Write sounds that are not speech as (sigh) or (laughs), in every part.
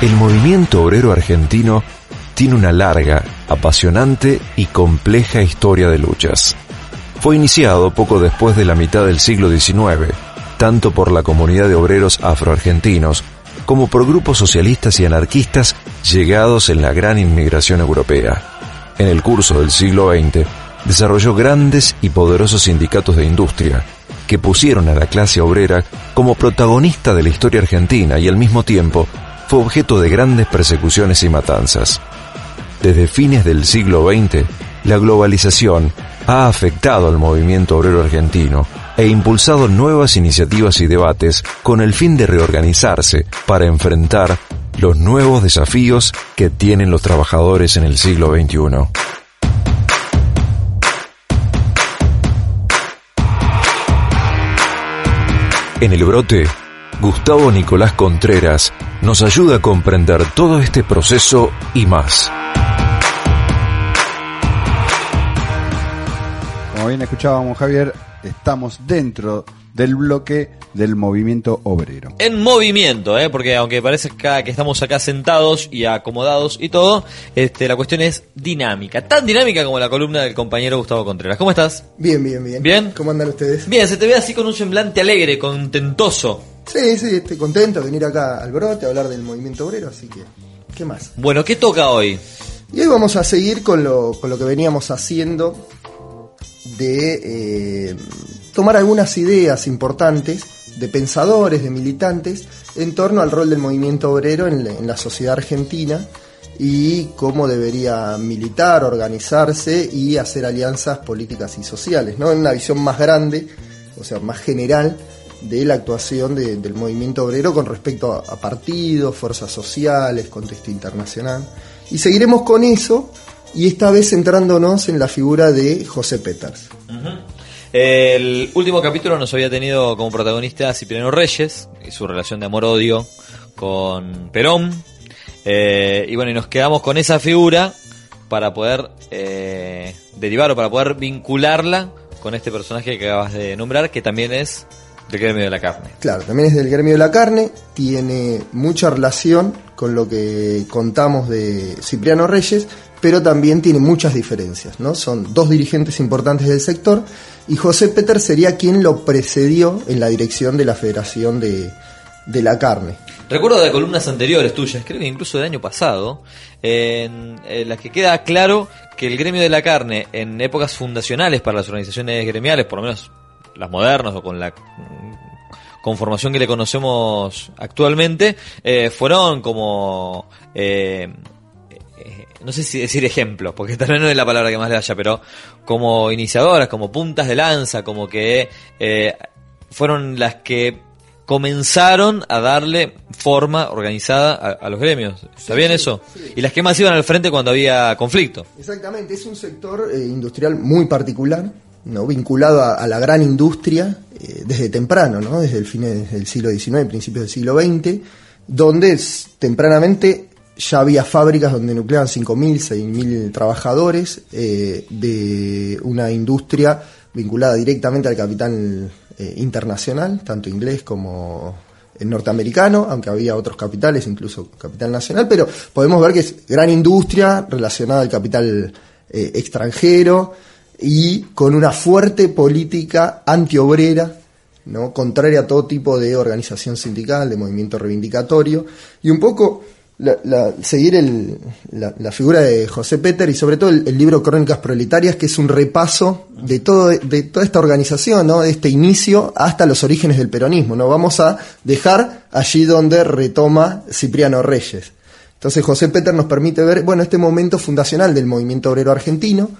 El movimiento obrero argentino tiene una larga, apasionante y compleja historia de luchas. Fue iniciado poco después de la mitad del siglo XIX, tanto por la comunidad de obreros afroargentinos como por grupos socialistas y anarquistas llegados en la gran inmigración europea. En el curso del siglo XX, desarrolló grandes y poderosos sindicatos de industria, que pusieron a la clase obrera como protagonista de la historia argentina y al mismo tiempo fue objeto de grandes persecuciones y matanzas. Desde fines del siglo XX, la globalización ha afectado al movimiento obrero argentino e impulsado nuevas iniciativas y debates con el fin de reorganizarse para enfrentar los nuevos desafíos que tienen los trabajadores en el siglo XXI. En el brote, Gustavo Nicolás Contreras nos ayuda a comprender todo este proceso y más. Como bien escuchábamos, Javier, estamos dentro del bloque del movimiento obrero. En movimiento, ¿eh? porque aunque parezca que estamos acá sentados y acomodados y todo, este, la cuestión es dinámica. Tan dinámica como la columna del compañero Gustavo Contreras. ¿Cómo estás? Bien, bien, bien. ¿Bien? ¿Cómo andan ustedes? Bien, se te ve así con un semblante alegre, contentoso. Sí, sí, estoy contento de venir acá al brote a hablar del movimiento obrero, así que, ¿qué más? Bueno, ¿qué toca hoy? Y hoy vamos a seguir con lo, con lo que veníamos haciendo de eh, tomar algunas ideas importantes de pensadores, de militantes, en torno al rol del movimiento obrero en, la- sociedad argentina y cómo debería militar, organizarse y hacer alianzas políticas y sociales, ¿no? En una visión más grande, o sea, más general de la actuación de- del movimiento obrero con respecto a, a partidos, fuerzas sociales, contexto internacional. Y seguiremos con eso y esta vez centrándonos en la figura de José Peters. El último capítulo nos había tenido como protagonista a Cipriano Reyes y su relación de amor-odio con Perón. Eh, y bueno, y nos quedamos con esa figura para poder eh, derivar o para poder vincularla con este personaje que acabas de nombrar, que también es del gremio de la carne. Claro, también es del gremio de la carne, tiene mucha relación con lo que contamos de Cipriano Reyes, pero también tiene muchas diferencias, ¿no? Son dos dirigentes importantes del sector y José Peter sería quien lo precedió en la dirección de la Federación de, de la Carne. Recuerdo de columnas anteriores tuyas, creo que incluso del año pasado, en, las que queda claro que el gremio de la carne en épocas fundacionales para las organizaciones gremiales, por lo menos las modernas o con la conformación que le conocemos actualmente, eh, fueron como... eh, no sé si decir ejemplos, porque tal vez no es la palabra que más le haya, pero como iniciadoras, como puntas de lanza, como que eh, fueron las que comenzaron a darle forma organizada a, a los gremios. ¿Está bien eso? Y las que más iban al frente cuando había conflicto. Exactamente, es un sector eh, industrial muy particular, ¿no? vinculado a, a la gran industria eh, desde temprano, ¿no? desde el fin del siglo XIX, principios del siglo XX, donde es- tempranamente ya había fábricas donde nucleaban 5.000, 6.000 trabajadores eh, de una industria vinculada directamente al capital eh, internacional, tanto inglés como el norteamericano, aunque había otros capitales, incluso capital nacional, pero podemos ver que es gran industria relacionada al capital eh, extranjero y con una fuerte política antiobrera, ¿no? contraria a todo tipo de organización sindical, de movimiento reivindicatorio, y un poco seguir el- la, la figura de José Peter y sobre todo el, libro Crónicas Proletarias, que es un repaso de, todo, toda esta organización, ¿no? de este inicio hasta los orígenes del peronismo. ¿no? Vamos a dejar allí donde retoma Cipriano Reyes. Entonces José Peter nos permite ver bueno, este momento fundacional del movimiento obrero argentino,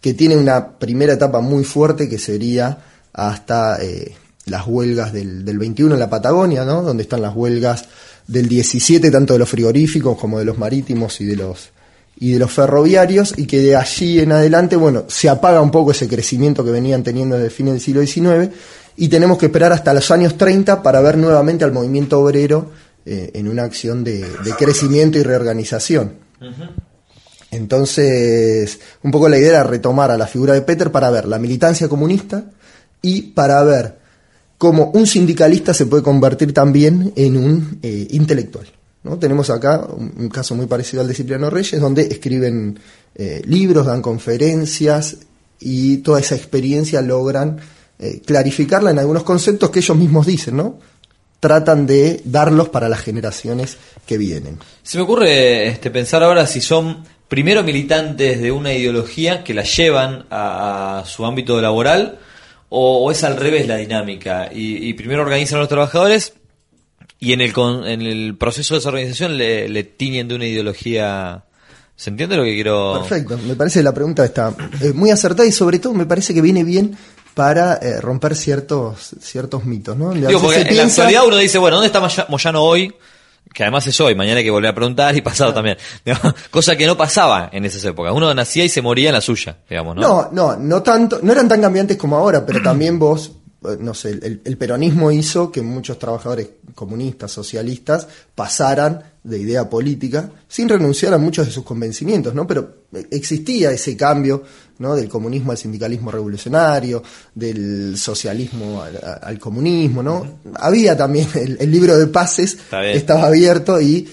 que tiene una primera etapa muy fuerte que sería hasta eh, las huelgas del, del 21 en la Patagonia, ¿no? donde están las huelgas del 17, tanto de los frigoríficos como de los marítimos y de los, y de los ferroviarios, y que de allí en adelante, bueno, se apaga un poco ese crecimiento que venían teniendo desde el fin del siglo XIX, y tenemos que esperar hasta los años 30 para ver nuevamente al movimiento obrero eh, en una acción de, de crecimiento y reorganización. Entonces, un poco la idea era retomar a la figura de Peter para ver la militancia comunista y para ver cómo un sindicalista se puede convertir también en un eh, intelectual. ¿no? Tenemos acá un, caso muy parecido al de Cipriano Reyes, donde escriben eh, libros, dan conferencias y toda esa experiencia logran eh, clarificarla en algunos conceptos que ellos mismos dicen, ¿no? Tratan de darlos para las generaciones que vienen. Se me ocurre este, pensar ahora si son primero militantes de una ideología que la llevan a su ámbito laboral o, o es al revés la dinámica y, y primero organizan a los trabajadores y en el, con- en el proceso de esa organización le, le tiñen de una ideología. ¿Se entiende lo que quiero? Perfecto, me parece que la pregunta está eh, muy acertada y sobre todo me parece que viene bien para eh, romper ciertos ciertos mitos, ¿no? Digo, porque se en la piensa- actualidad uno dice, bueno, ¿dónde está Moya- Moyano hoy? Que además es hoy, mañana hay que volver a preguntar y pasado también. (laughs) Digamos, Cosa que no pasaba en esas épocas. Uno nacía y se moría en la suya, digamos, ¿no? No, no, no tanto, no eran tan cambiantes como ahora, pero (clears throat) también vos, eh, no sé, el, el peronismo hizo que muchos trabajadores comunistas, socialistas, pasaran de idea política sin renunciar a muchos de sus convencimientos, ¿no? Pero eh, existía ese cambio, ¿no? Del comunismo al sindicalismo revolucionario, del socialismo al, comunismo, ¿no? Había también el, el libro de pases, estaba abierto y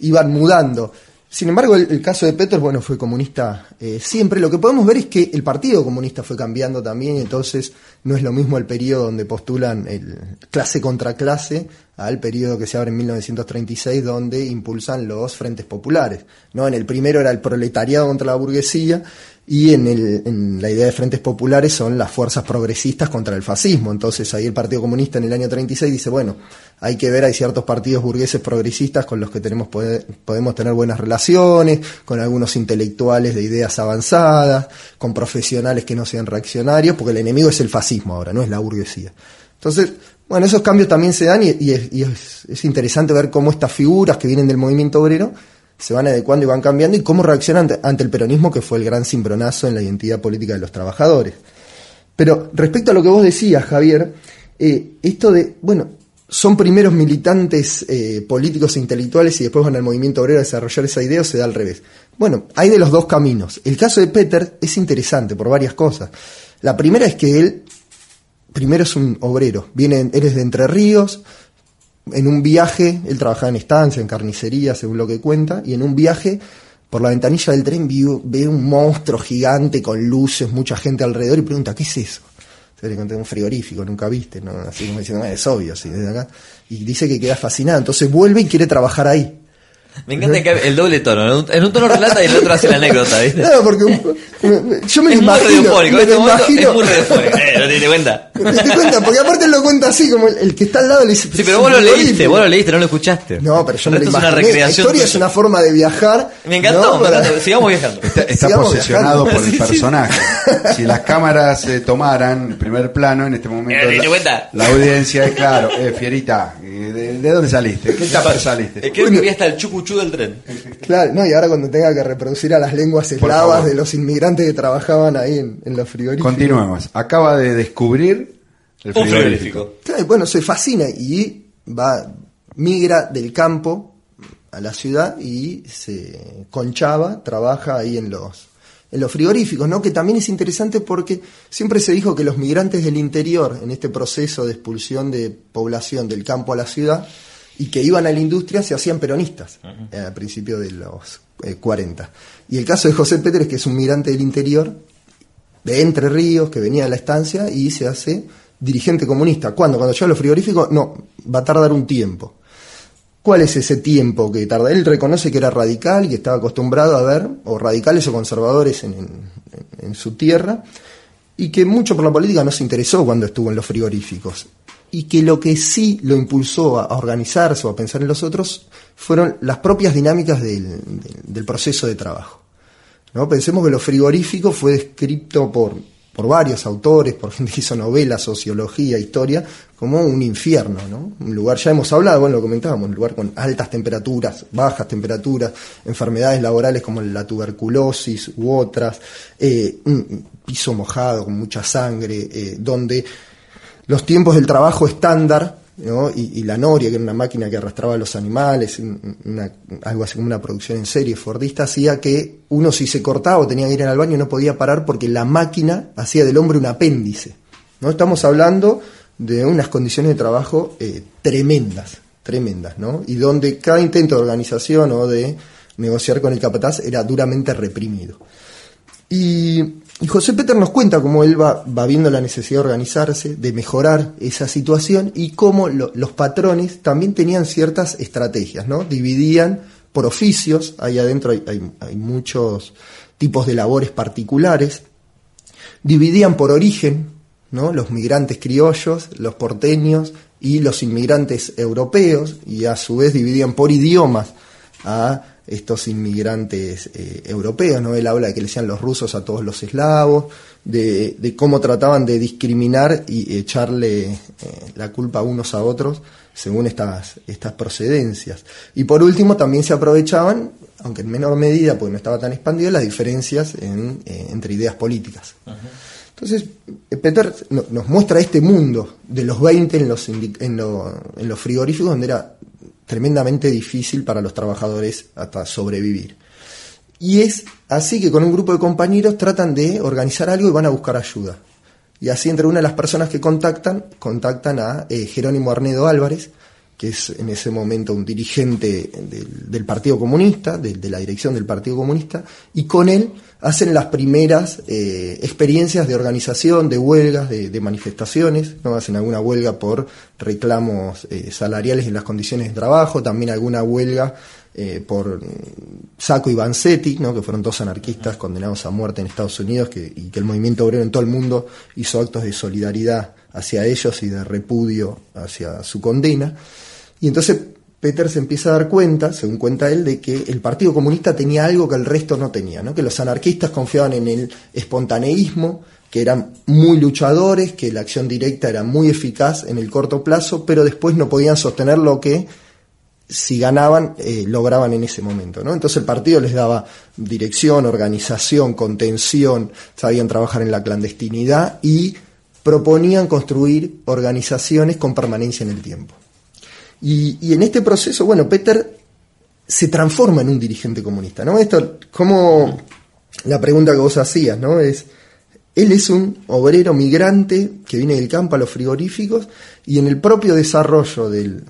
iban mudando. Sin embargo, el, el caso de Peters, bueno, fue comunista eh, siempre. Lo que podemos ver es que el Partido Comunista fue cambiando también, y entonces no es lo mismo el periodo donde postulan el clase contra clase al periodo que se abre en 1936, donde impulsan los frentes populares. ¿no? En el primero era el proletariado contra la burguesía, y en, el, en la idea de frentes populares son las fuerzas progresistas contra el fascismo. Entonces ahí el Partido Comunista en el año 36 dice, bueno, hay que ver, hay ciertos partidos burgueses progresistas con los que tenemos pode- podemos tener buenas relaciones, con algunos intelectuales de ideas avanzadas, con profesionales que no sean reaccionarios, porque el enemigo es el fascismo ahora, no es la burguesía. Entonces, bueno, esos cambios también se dan y, y es, y es- es interesante ver cómo estas figuras que vienen del movimiento obrero se van adecuando y van cambiando y cómo reaccionan ante, el peronismo que fue el gran cimbronazo en la identidad política de los trabajadores. Pero respecto a lo que vos decías, Javier, eh, esto de, bueno, son primeros militantes eh, políticos e intelectuales y después van al movimiento obrero a desarrollar esa idea o se da al revés. Bueno, hay de los dos caminos. El caso de Peter es interesante por varias cosas. La primera es que él, primero es un obrero, viene, él es de Entre Ríos, en un viaje, él trabajaba en estancia, en carnicería, según lo que cuenta, y en un viaje por la ventanilla del tren vio- ve un monstruo gigante con luces, mucha gente alrededor y pregunta, ¿qué es eso? Se le conté un frigorífico, nunca viste, ¿no? Así como diciendo, "Ah, es obvio, así, desde acá. Y dice que queda fascinado, entonces vuelve y quiere trabajar ahí. Me encanta que el doble tono. En un, tono relata y el otro hace la anécdota, ¿viste? No, porque un- yo me es muy imagino, radiofónico. me este imagino. es muy radiofónico. Eh, ¿No te diste cuenta? (laughs) ¿Te das cuenta? Porque aparte lo cuenta así, como el, el que está al lado le dice... Sí, pero vos lo leíste, vos lo leíste, no lo escuchaste. No, pero yo me lo es una imaginé. La recreación. historia es una forma de viajar. Me encantó, ¿no? me Para- encantó. Sigamos viajando. Está, está Sigamos posesionado viajando. por el Sí, sí. personaje. (laughs) Si las cámaras eh, tomaran el primer plano en este momento, Eh, ¿te diste la, cuenta? la audiencia es claro, eh, Fierita, eh, ¿de, de dónde saliste? ¿Qué tupper saliste? Es que vi hasta el del tren. Claro, no, y ahora cuando tenga que reproducir a las lenguas eslavas de los inmigrantes que trabajaban ahí en, en los frigoríficos. Continuemos. Acaba de descubrir el frigorífico. frigorífico. Claro, y bueno, se fascina y va, migra del campo a la ciudad y se conchaba, trabaja ahí en los, en los frigoríficos, ¿no? Que también es interesante porque siempre se dijo que los migrantes del interior, en este proceso de expulsión de población del campo a la ciudad, y que iban a la industria se hacían peronistas eh, a principios de los eh, 40. Y el caso de José Pérez, que es un migrante del interior, de Entre Ríos, que venía de la estancia y se hace dirigente comunista. ¿Cuándo? Cuando llega a los frigoríficos, no, va a tardar un tiempo. ¿Cuál es ese tiempo que tarda? Él reconoce que era radical y que estaba acostumbrado a ver, o radicales o conservadores en, en su tierra, y que mucho por la política no se interesó cuando estuvo en los frigoríficos. Y que lo que sí lo impulsó a organizarse o a pensar en los otros fueron las propias dinámicas del, proceso de trabajo. ¿no? Pensemos que lo frigorífico fue descrito por por varios autores, por gente que hizo novelas, sociología, historia, como un infierno, ¿no? Un lugar, ya hemos hablado, bueno, lo comentábamos, un lugar con altas temperaturas, bajas temperaturas, enfermedades laborales como la tuberculosis u otras, eh, un piso mojado con mucha sangre, eh, donde los tiempos del trabajo estándar y, la noria, que era una máquina que arrastraba los animales, algo así como una producción en serie fordista, hacía que uno si se cortaba o tenía que ir al baño no podía parar porque la máquina hacía del hombre un apéndice. ¿no? Estamos hablando de unas condiciones de trabajo eh, tremendas, tremendas, ¿no? Y donde cada intento de organización o de negociar con el capataz era duramente reprimido. Y y José Peter nos cuenta cómo él va, viendo la necesidad de organizarse, de mejorar esa situación y cómo los patrones también tenían ciertas estrategias, ¿no? Dividían por oficios, ahí adentro hay, muchos tipos de labores particulares, dividían por origen, ¿no? Los migrantes criollos, los porteños y los inmigrantes europeos, y a su vez dividían por idiomas estos inmigrantes eh, europeos, ¿no? Él habla de que le decían los rusos a todos los eslavos, de, cómo trataban de discriminar y echarle eh, la culpa a unos a otros según estas, estas procedencias. Y por último también se aprovechaban, aunque en menor medida, porque no estaba tan expandido, las diferencias en, eh, entre ideas políticas. Entonces, Peter nos muestra este mundo de los 20 en los, en, en los frigoríficos, donde era tremendamente difícil para los trabajadores hasta sobrevivir. Y es así que con un grupo de compañeros tratan de organizar algo y van a buscar ayuda. Y así entre una de las personas que contactan, contactan a eh, Jerónimo Arnedo Álvarez, que es en ese momento un dirigente del, Partido Comunista, de, la dirección del Partido Comunista, y con él hacen las primeras eh, experiencias de organización, de huelgas, de, manifestaciones, ¿no? hacen alguna huelga por reclamos eh, salariales en las condiciones de trabajo, también alguna huelga eh, por Saco y Vanzetti, ¿no? que fueron dos anarquistas condenados a muerte en Estados Unidos, y que el movimiento obrero en todo el mundo hizo actos de solidaridad hacia ellos y de repudio hacia su condena. Y entonces Peter se empieza a dar cuenta, según cuenta él, de que el Partido Comunista tenía algo que el resto no tenía, ¿no? que los anarquistas confiaban en el espontaneísmo, que eran muy luchadores, que la acción directa era muy eficaz en el corto plazo, pero después no podían sostener lo que si ganaban, eh, lograban en ese momento. ¿no? Entonces el partido les daba dirección, organización, contención, sabían trabajar en la clandestinidad y proponían construir organizaciones con permanencia en el tiempo. Y, en este proceso, bueno, Peter se transforma en un dirigente comunista, ¿no? Esto, como la pregunta que vos hacías, ¿no? Es, él es un obrero migrante que viene del campo a los frigoríficos y en el propio desarrollo del,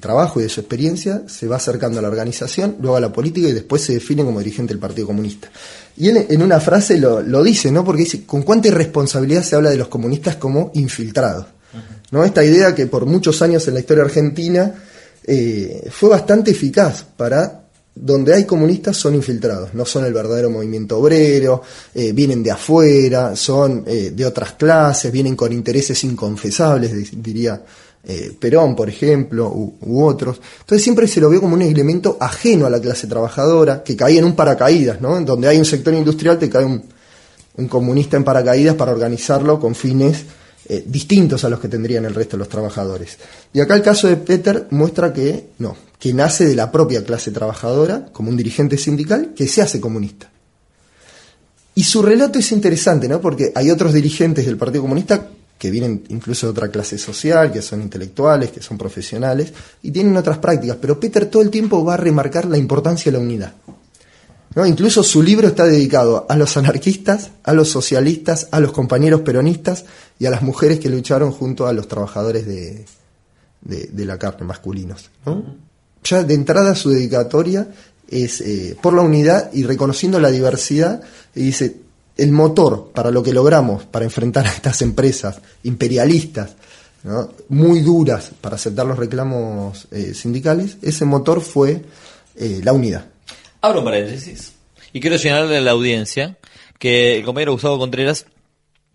trabajo y de su experiencia se va acercando a la organización, luego a la política y después se define como dirigente del Partido Comunista. Y él en una frase lo, lo dice, ¿no? Porque dice, ¿con cuánta irresponsabilidad se habla de los comunistas como infiltrados? ¿no? Esta idea que por muchos años en la historia argentina eh, fue bastante eficaz para donde hay comunistas son infiltrados, no son el verdadero movimiento obrero, eh, vienen de afuera, son eh, de otras clases, vienen con intereses inconfesables, diría Perón, por ejemplo, u, otros. Entonces siempre se lo vio como un elemento ajeno a la clase trabajadora, que caía en un paracaídas, ¿no? Donde hay un sector industrial te cae un, un comunista en paracaídas para organizarlo con fines eh, distintos a los que tendrían el resto de los trabajadores. Y acá el caso de Peter muestra que no, que nace de la propia clase trabajadora, como un dirigente sindical, que se hace comunista. Y su relato es interesante, ¿no? Porque hay otros dirigentes del Partido Comunista que vienen incluso de otra clase social, que son intelectuales, que son profesionales, y tienen otras prácticas, pero Peter todo el tiempo va a remarcar la importancia de la unidad. ¿no? Incluso su libro está dedicado a los anarquistas, a los socialistas, a los compañeros peronistas y a las mujeres que lucharon junto a los trabajadores de, de, la carne masculinos. Ya de entrada su dedicatoria es eh, por la unidad y reconociendo la diversidad, y dice, el motor para lo que logramos, para enfrentar a estas empresas imperialistas muy duras para aceptar los reclamos eh, sindicales, ese motor fue eh, la unidad. Abro paréntesis. Y quiero señalarle a la audiencia que el compañero Gustavo Contreras,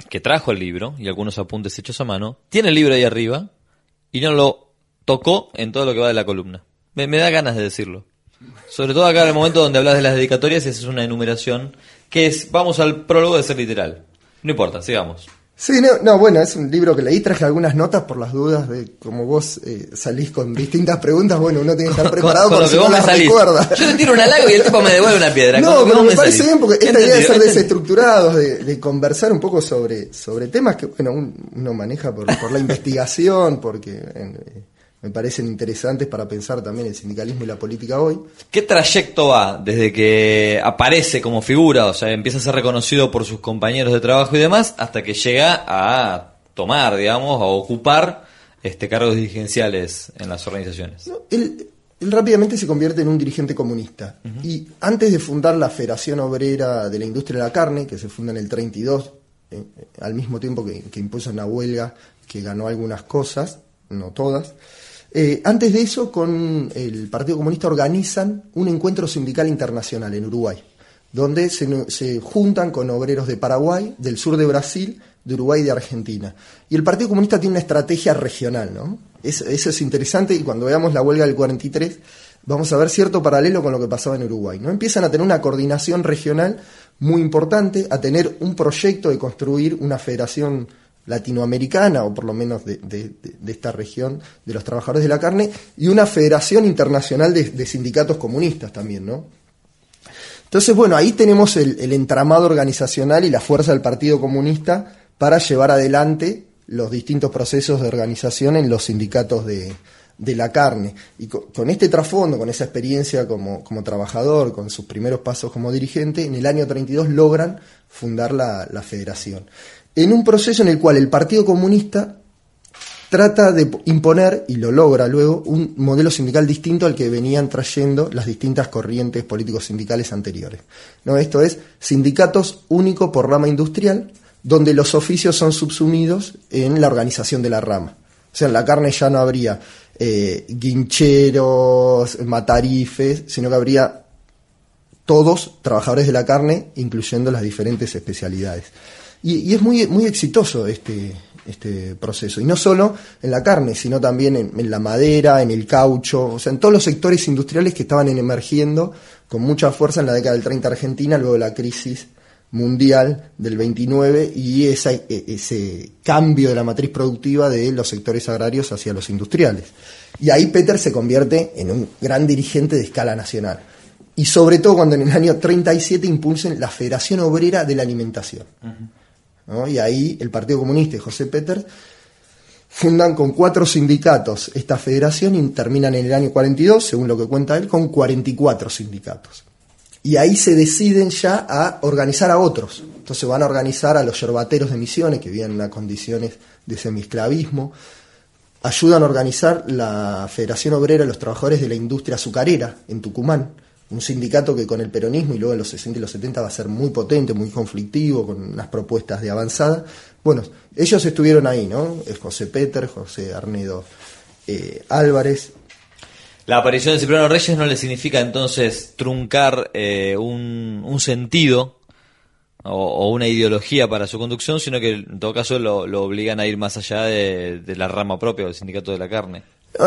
que trajo el libro y algunos apuntes hechos a mano, tiene el libro ahí arriba y no lo tocó en todo lo que va de la columna. Me, me da ganas de decirlo. Sobre todo acá en el momento donde hablas de las dedicatorias y haces una enumeración que es, vamos al prólogo de ser literal. No importa, sigamos. Sí, no, no, bueno, es un libro que leí, traje algunas notas por las dudas de como vos eh, salís con distintas preguntas, bueno, uno tiene que estar (laughs) preparado Con lo si no me las salís. recuerda. Yo te tiro un halago y el tipo me devuelve una piedra. (laughs) No, pero me parece bien porque esta idea de ser desestructurados, de, de conversar un poco sobre, sobre temas que bueno un- uno maneja por, por la (laughs) investigación, porque eh, me parecen interesantes para pensar también el sindicalismo y la política hoy. ¿Qué trayecto va desde que aparece como figura, o sea, empieza a ser reconocido por sus compañeros de trabajo y demás, hasta que llega a tomar, digamos, a ocupar este cargos dirigenciales en las organizaciones? ¿no? Él, él rápidamente se convierte en un dirigente comunista. Y antes de fundar la Federación Obrera de la Industria de la Carne, que se funda en el 32, eh, eh, al mismo tiempo que, que impuso una huelga que ganó algunas cosas, no todas, eh, antes de eso, con el Partido Comunista organizan un encuentro sindical internacional en Uruguay, donde se, juntan con obreros de Paraguay, del sur de Brasil, de Uruguay y de Argentina. Y el Partido Comunista tiene una estrategia regional, ¿no? Es- eso es interesante y cuando veamos la huelga del 43 vamos a ver cierto paralelo con lo que pasaba en Uruguay, ¿no? Empiezan a tener una coordinación regional muy importante, a tener un proyecto de construir una federación latinoamericana, o por lo menos de, esta región de los trabajadores de la carne, y una federación internacional de, sindicatos comunistas también, ¿no? Entonces, bueno, ahí tenemos el, entramado organizacional y la fuerza del Partido Comunista para llevar adelante los distintos procesos de organización en los sindicatos de, la carne. Y co- con, este trasfondo, con esa experiencia como, trabajador, con sus primeros pasos como dirigente, en el año 32 logran fundar la federación. En un proceso en el cual el Partido Comunista trata de imponer, y lo logra luego, un modelo sindical distinto al que venían trayendo las distintas corrientes políticos sindicales anteriores. ¿No? Esto es sindicatos único por rama industrial, donde los oficios son subsumidos en la organización de la rama. O sea, en la carne ya no habría eh, guincheros, matarifes, sino que habría todos trabajadores de la carne, incluyendo las diferentes especialidades. Y, es muy, muy exitoso este, este proceso. Y no solo en la carne, sino también en, en la madera, en el caucho, o sea, en todos los sectores industriales que estaban en- emergiendo con mucha fuerza en la década del 30 Argentina, luego de la crisis mundial del 29 y esa- e- ese cambio de la matriz productiva de los sectores agrarios hacia los industriales. Y ahí Peter se convierte en un gran dirigente de escala nacional. Y sobre todo cuando en el año 37 impulsen la Federación Obrera de la Alimentación. Y ahí el Partido Comunista y José Peters fundan con cuatro sindicatos esta federación y terminan en el año 42, según lo que cuenta él, con 44 sindicatos. Y ahí se deciden ya a organizar a otros. Entonces van a organizar a los yerbateros de Misiones, que viven en condiciones de semiesclavismo. Ayudan a organizar la Federación Obrera de los Trabajadores de la Industria Azucarera en Tucumán, un sindicato que con el peronismo y luego en los 60 y los 70 va a ser muy potente, muy conflictivo, con unas propuestas de avanzada. Bueno, ellos estuvieron ahí, ¿no? José Peter, José Arnedo eh, Álvarez, La aparición de Cipriano Reyes no le significa entonces truncar eh, un, sentido o, una ideología para su conducción, sino que en todo caso lo, lo obligan a ir más allá de, de la rama propia del sindicato de la carne.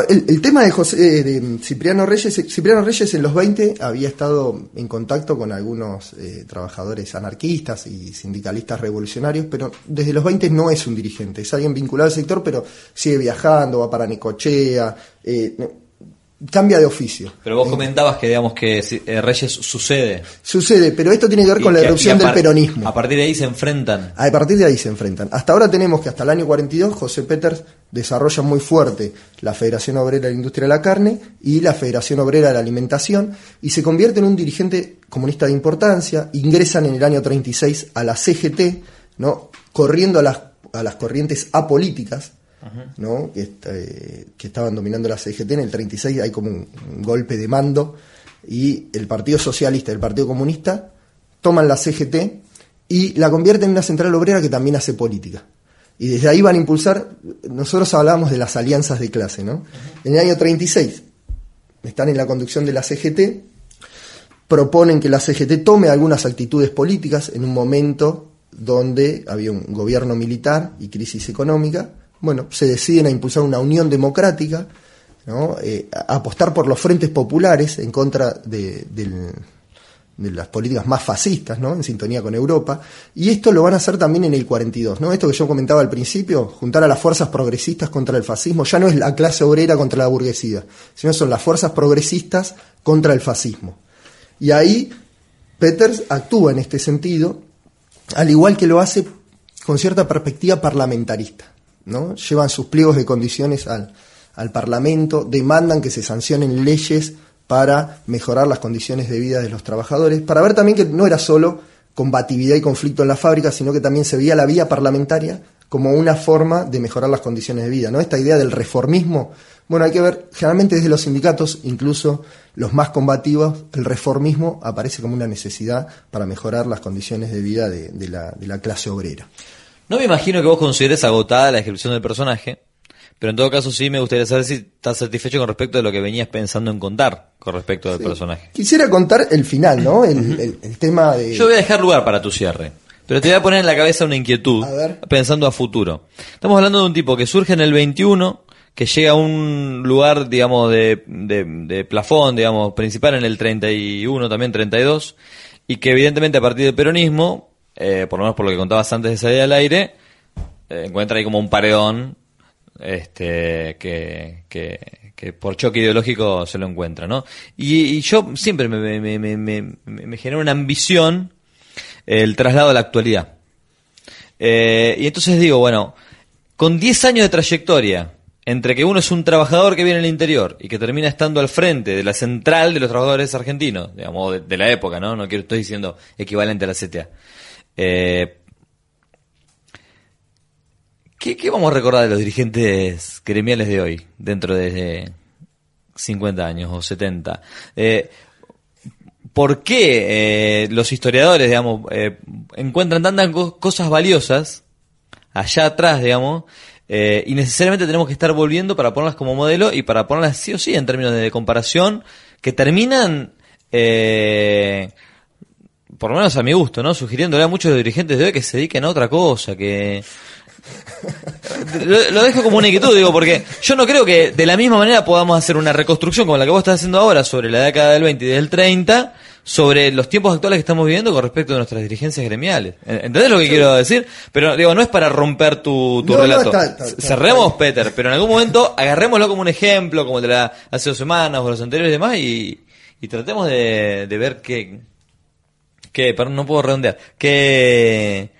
El, el tema de, José, eh, de Cipriano Reyes, Cipriano Reyes en los 20 había estado en contacto con algunos eh, trabajadores anarquistas y sindicalistas revolucionarios, pero desde los 20 no es un dirigente, es alguien vinculado al sector, pero sigue viajando, va para Necochea, eh, cambia de oficio. Pero vos Eh, comentabas que digamos que eh, Reyes sucede. Sucede, pero esto tiene que ver con Y la erupción del peronismo. A partir de ahí se enfrentan. A partir de ahí se enfrentan. Hasta ahora tenemos que hasta el año 42 José Peters desarrolla muy fuerte la Federación Obrera de la Industria de la Carne y la Federación Obrera de la Alimentación y se convierte en un dirigente comunista de importancia. Ingresan en el año 36 a la CGT, ¿no? corriendo a las, a las corrientes apolíticas. ¿No? que, eh, que estaban dominando la CGT en el 36 hay como un, un golpe de mando y el Partido Socialista y el Partido Comunista toman la CGT y la convierten en una central obrera que también hace política. Y desde ahí van a impulsar, nosotros hablábamos de las alianzas de clase, ¿no? En el año 36 están en la conducción de la CGT, proponen que la CGT tome algunas actitudes políticas en un momento donde había un gobierno militar y crisis económica. Bueno, se deciden a impulsar una unión democrática. Eh, apostar por los frentes populares en contra de, de las políticas más fascistas, ¿no? En sintonía con Europa. Y esto lo van a hacer también en el 42, ¿no? Esto que yo comentaba al principio, juntar a las fuerzas progresistas contra el fascismo, ya no es la clase obrera contra la burguesía, sino son las fuerzas progresistas contra el fascismo. Y ahí Peters actúa en este sentido, al igual que lo hace con cierta perspectiva parlamentarista, ¿no? Llevan sus pliegos de condiciones al, al Parlamento, demandan que se sancionen leyes para mejorar las condiciones de vida de los trabajadores, para ver también que no era solo combatividad y conflicto en la fábrica, sino que también se veía la vía parlamentaria como una forma de mejorar las condiciones de vida. ¿no? Esta idea del reformismo, bueno, hay que ver, generalmente desde los sindicatos, incluso los más combativos, el reformismo aparece como una necesidad para mejorar las condiciones de vida de, la, de la clase obrera. No me imagino que vos consideres agotada la descripción del personaje, pero en todo caso sí me gustaría saber si estás satisfecho con respecto de lo que venías pensando en contar con respecto del Sí. personaje. Quisiera contar el final, ¿no? El, el- el tema de... Yo voy a dejar lugar para tu cierre. Pero te voy a poner en la cabeza una inquietud, A pensando a futuro. Estamos hablando de un tipo que surge en el 21, que llega a un lugar, digamos, de, de, de plafón, digamos, principal en el 31, también 32, y que evidentemente a partir del peronismo, eh, por lo menos por lo que contabas antes de salir al aire, eh, encuentra ahí como un paredón este que, que, por choque ideológico se lo encuentra, ¿no? Y, yo siempre me, me, me, me, me- genera una ambición el traslado a la actualidad. Eh, y entonces digo, bueno, con 10 años de trayectoria, entre que uno es un trabajador que viene del interior y que termina estando al frente de la central de los trabajadores argentinos, digamos, de, de la época, ¿no? No quiero, estoy diciendo equivalente a la CTA. Eh, ¿qué, ¿Qué vamos a recordar de los dirigentes gremiales de hoy, dentro de 50 años o 70? Eh, ¿Por qué eh, los historiadores, digamos, eh, encuentran tantas co- cosas valiosas allá atrás, digamos, eh, y necesariamente tenemos que estar volviendo para ponerlas como modelo y para ponerlas sí o sí en términos de comparación que terminan, eh, por lo menos a mi gusto, ¿no? Sugiriéndole a muchos dirigentes de hoy que se dediquen a otra cosa, que (laughs) lo, lo dejo como una inquietud, digo, porque yo no creo que de la misma manera podamos hacer una reconstrucción como la que vos estás haciendo ahora sobre la década del 20 y del 30, sobre los tiempos actuales que estamos viviendo con respecto a nuestras dirigencias gremiales. ¿Entendés lo que quiero decir? Pero digo, no es para romper tu, tu No, no, relato. está- está- está- Cerremos, Peter, pero en algún momento agarrémoslo como un ejemplo, como el de la hace dos semanas o los anteriores y demás, y, y tratemos de, de ver qué, qué, perdón, no puedo redondear, que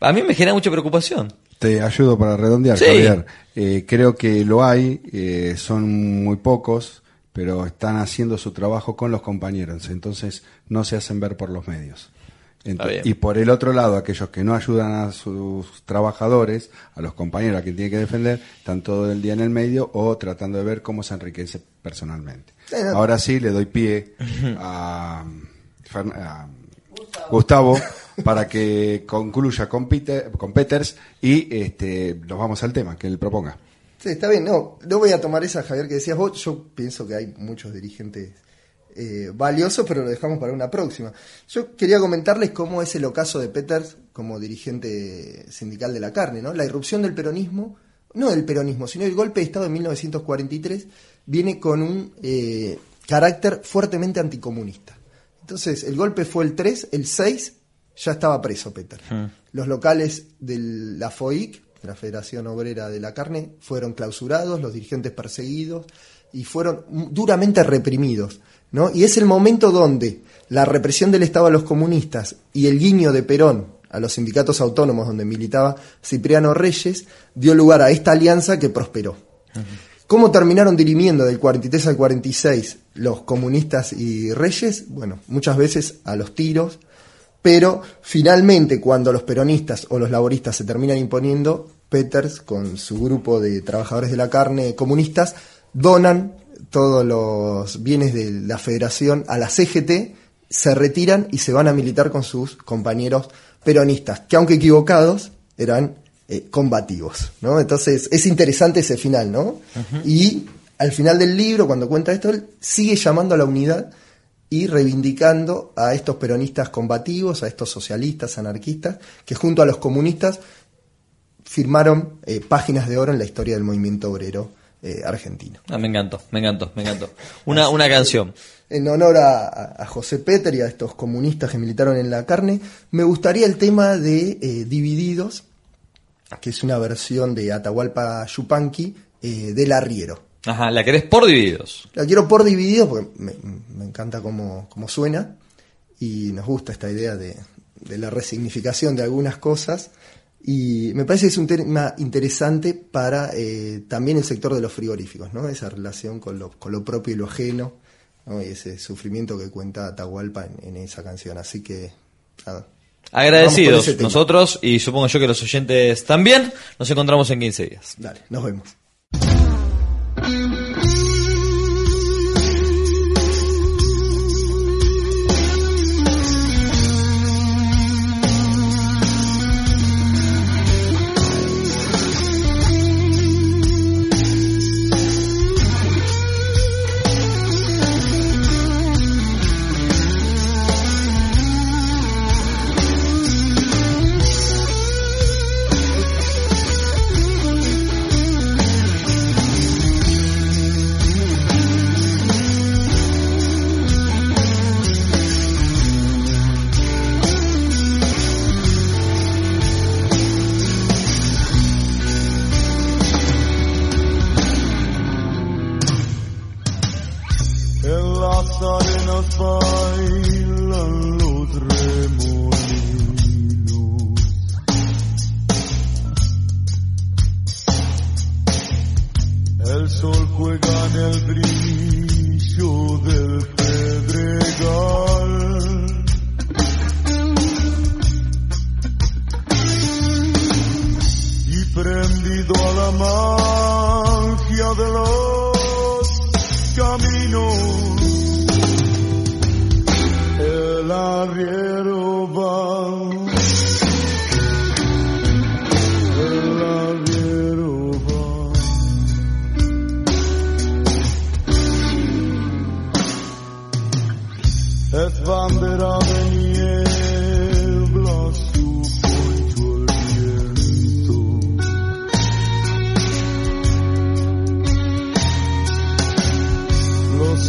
a mí me genera mucha preocupación. Te ayudo para redondear, Sí. Javier. Eh, creo que lo hay, eh, son muy pocos, pero están haciendo su trabajo con los compañeros, entonces no se hacen ver por los medios. Y por el otro lado, aquellos que no ayudan a sus trabajadores, a los compañeros a quien tiene que defender, están todo el día en el medio o tratando de ver cómo se enriquece personalmente. Eh. Ahora sí le doy pie a, Fern- a Gustavo para que concluya con, Peter, con Peters y este, nos vamos al tema que él proponga. Sí, está bien. No, no voy a tomar esa, Javier, que decías vos. Yo pienso que hay muchos dirigentes eh, valiosos, pero lo dejamos para una próxima. Yo quería comentarles cómo es el ocaso de Peters como dirigente sindical de la carne, ¿no? La irrupción del peronismo, no del peronismo, sino el golpe de Estado de 1943, viene con un eh, carácter fuertemente anticomunista. Entonces, el golpe fue el 3, el 6 ya estaba preso Peters. Los locales de la FOIC, la Federación Obrera de la Carne, fueron clausurados, los dirigentes perseguidos y fueron duramente reprimidos. ¿no? Y es el momento donde la represión del Estado a los comunistas y el guiño de Perón a los sindicatos autónomos donde militaba Cipriano Reyes dio lugar a esta alianza que prosperó. ¿Cómo terminaron dirimiendo del 43 al 46 los comunistas y Reyes? Bueno, muchas veces a los tiros, pero finalmente cuando los peronistas o los laboristas se terminan imponiendo, Peters con su grupo de trabajadores de la carne comunistas donan todos los bienes de la federación a la CGT, se retiran y se van a militar con sus compañeros peronistas, que aunque equivocados, eran eh, combativos, ¿no? Entonces es interesante ese final, ¿no? Y al final del libro, cuando cuenta esto, él sigue llamando a la unidad y reivindicando a estos peronistas combativos, a estos socialistas, anarquistas, que junto a los comunistas firmaron eh, páginas de oro en la historia del movimiento obrero eh, argentino. Ah, me encantó, me encantó, me encantó. Una, una canción. En honor a, a José Peter y a estos comunistas que militaron en la carne, me gustaría el tema de eh, Divididos, que es una versión de Atahualpa Yupanqui eh, del arriero. Ajá, la querés por divididos. La quiero por divididos porque me, me encanta cómo, cómo suena y nos gusta esta idea de, de la resignificación de algunas cosas. Y me parece que es un tema interesante para eh, también el sector de los frigoríficos, ¿no? Esa relación con lo, con lo propio y lo ajeno, ¿no? Y ese sufrimiento que cuenta Atahualpa en, en esa canción. Así que, nada. Agradecidos nosotros y supongo yo que los oyentes también. Nos encontramos en 15 días. Dale, nos vemos. thank you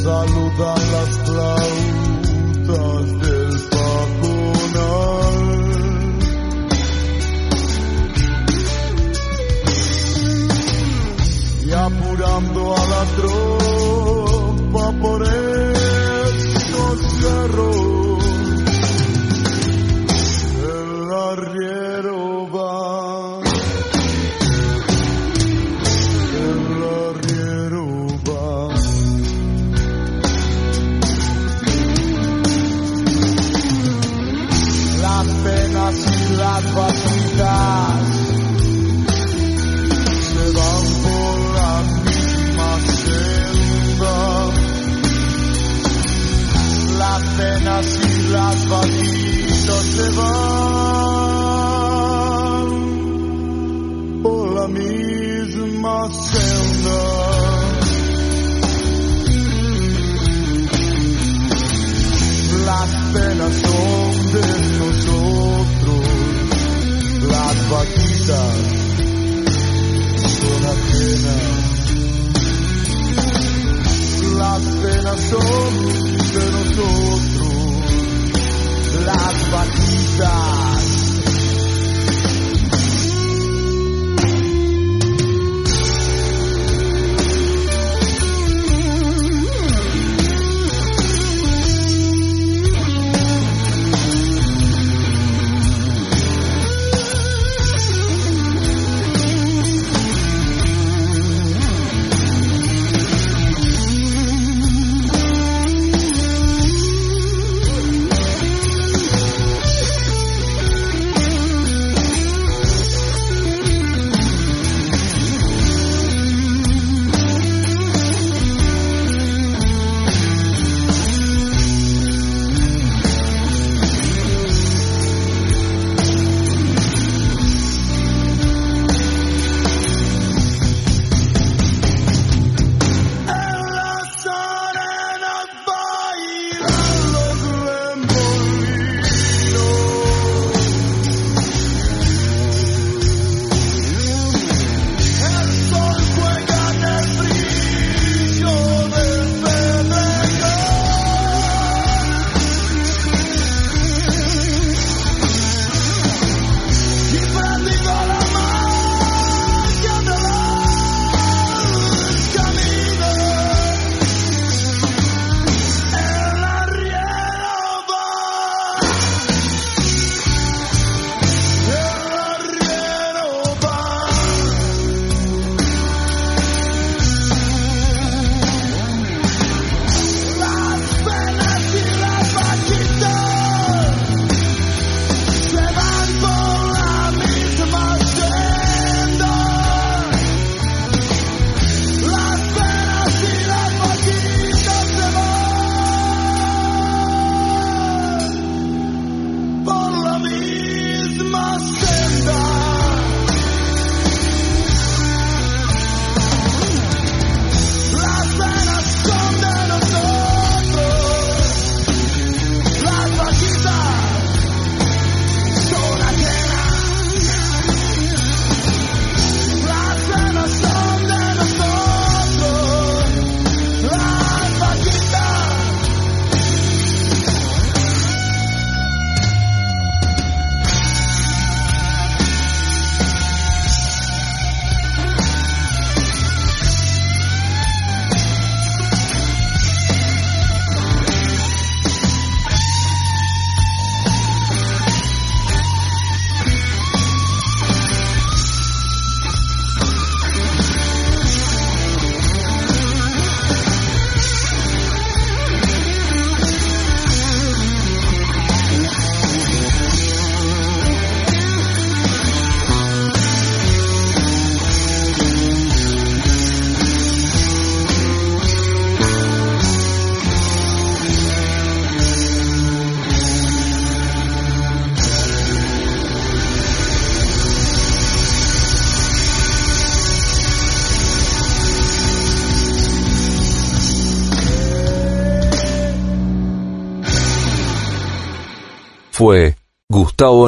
saludan las flautas del pajonal. Y apurando a la tropa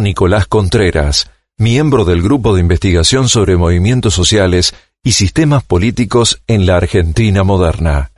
Nicolás Contreras, miembro del Grupo de Investigación sobre Movimientos Sociales y Sistemas Políticos en la Argentina Moderna.